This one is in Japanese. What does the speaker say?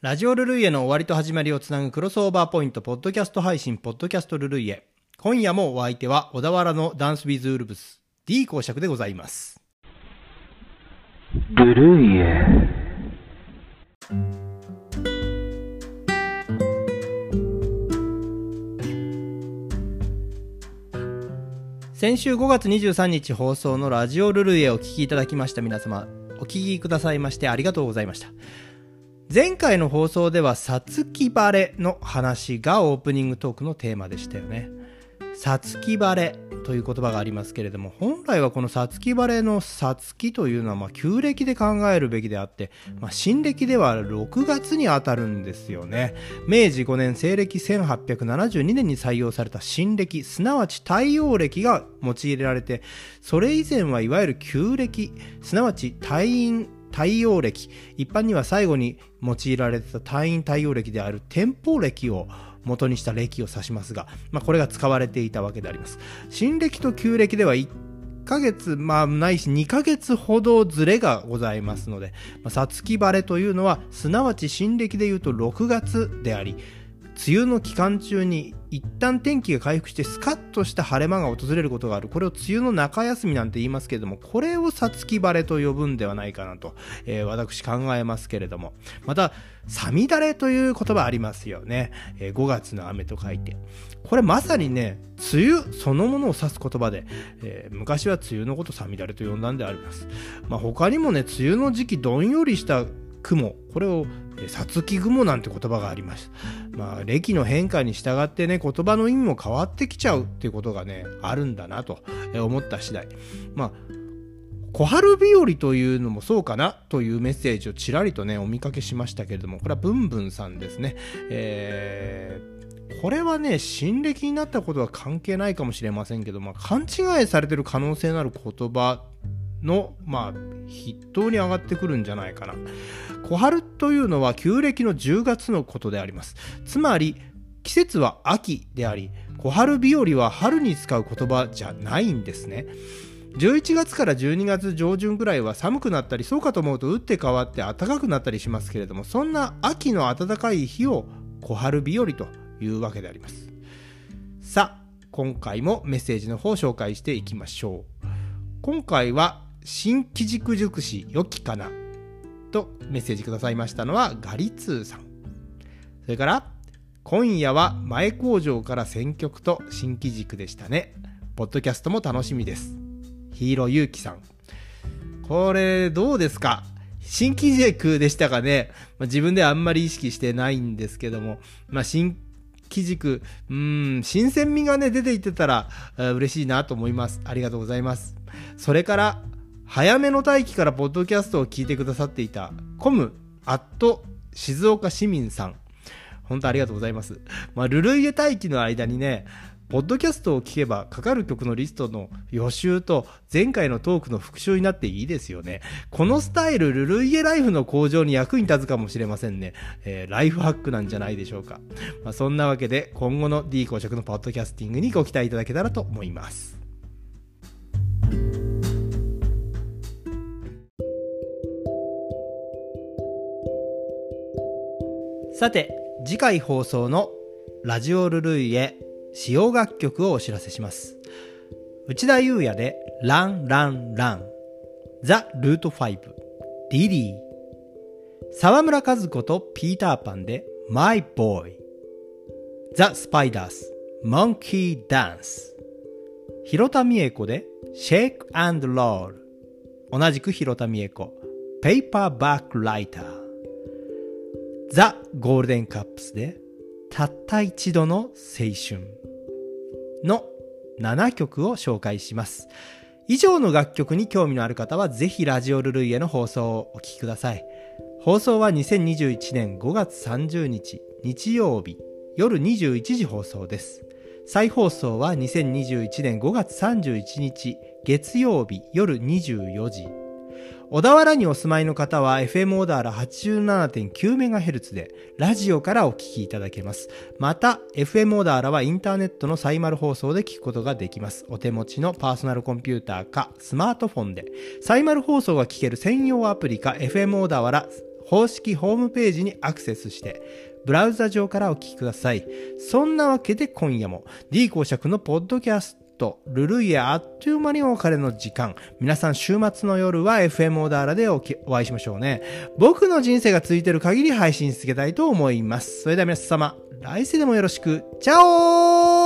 ラジオルルイエの終わりと始まりをつなぐクロスオーバーポイント、ポッドキャスト配信、ポッドキャストルルイエ。今夜もお相手は、小田原のダンスビズウルブス、D 公爵でございます。ルルイエ。先週5月23日放送のラジオルルイエをお聞きいただきました皆様、お聞きくださいましてありがとうございました。前回の放送では、さつき晴れの話がオープニングトークのテーマでしたよね。さつき晴れという言葉がありますけれども、本来はこのさつき晴れのさつきというのは、ま、旧暦で考えるべきであって、まあ、新暦では6月に当たるんですよね。明治5年、西暦1872年に採用された新暦、すなわち太陽暦が用いられて、それ以前はいわゆる旧暦、すなわち太陰太陽暦一般には最後に用いられてた太陰太陽暦である天保暦を元にした暦を指しますが、まあ、これが使われていたわけであります。新暦と旧暦では1ヶ月、まあ、ないし2ヶ月ほどずれがございますので、さつき晴れというのは、すなわち新暦で言うと6月であり、梅雨の期間中に一旦天気が回復してスカッとした晴れ間が訪れることがある。これを梅雨の中休みなんて言いますけれども、これをさつき晴れと呼ぶんではないかなと、えー、私考えますけれども。また、さみだれという言葉ありますよね。えー、5月の雨と書いて。これまさにね、梅雨そのものを指す言葉で、えー、昔は梅雨のことさみだれと呼んだんであります。まあ、他にもね、梅雨の時期どんよりした雲、これをさつき雲なんて言葉がありました。まあ、歴の変化に従ってね、言葉の意味も変わってきちゃうっていうことがね、あるんだなと思った次第。まあ、小春日和というのもそうかなというメッセージをちらりとね、お見かけしましたけれども、これはブンブンさんですね。えー、これはね、新暦になったことは関係ないかもしれませんけど、まあ、勘違いされてる可能性のある言葉の、まあ、筆頭に上がってくるんじゃないかな。小春というのは旧暦の10月のことであります。つまり、季節は秋であり、小春日和は春に使う言葉じゃないんですね。11月から12月上旬ぐらいは寒くなったり、そうかと思うと打って変わって暖かくなったりしますけれども、そんな秋の暖かい日を小春日和というわけであります。さあ、今回もメッセージの方を紹介していきましょう。今回は新機軸塾師よきかなとメッセージくださいましたのはガリツーさん。それから、今夜は前工場から選曲と新機軸でしたね。ポッドキャストも楽しみです。ヒーローゆうきさん。これ、どうですか？新機軸でしたかね、まあ、自分ではあんまり意識してないんですけども、まあ、新機軸、うん、新鮮味がね、出ていってたら、嬉しいなと思います。ありがとうございます。それから、早めの待機からポッドキャストを聞いてくださっていたコムアット静岡市民さん。本当ありがとうございます。まあ、ルルイエ待機の間にね、ポッドキャストを聞けばかかる曲のリストの予習と前回のトークの復習になっていいですよね。このスタイル、ルルイエライフの向上に役に立つかもしれませんね。えー、ライフハックなんじゃないでしょうか。まあ、そんなわけで今後の D 公職のポッドキャスティングにご期待いただけたらと思います。さて、次回放送のラジオルルイエ使用楽曲をお知らせします。内田祐也でランランラン。ザ・ルート5リリー。沢村和子とピーターパンでマイ・ボーイ。ザ・スパイダース。モンキー・ダンス。広田美恵子でシェイク・アンド・ロール。同じく広田美恵子。ペーパーバック・ライター。ザ・ゴールデンカップスでたった一度の青春の7曲を紹介します。以上の楽曲に興味のある方はぜひラジオルルイエの放送をお聴きください。放送は2021年5月30日日曜日夜21時放送です。再放送は2021年5月31日月曜日夜24時小田原にお住まいの方は FM 小田原 87.9MHz でラジオからお聞きいただけます。また FM 小田原はインターネットのサイマル放送で聞くことができます。お手持ちのパーソナルコンピューターかスマートフォンでサイマル放送が聞ける専用アプリか FM 小田原公式ホームページにアクセスして、ブラウザ上からお聞きください。そんなわけで今夜も D 公爵のポッドキャストト、ルルイヤあっという間にお別れの時間。皆さん週末の夜は FM オーダーラでお会いしましょうね。僕の人生が続いている限り配信続けたいと思います。それでは皆様、来世でもよろしく。チャオー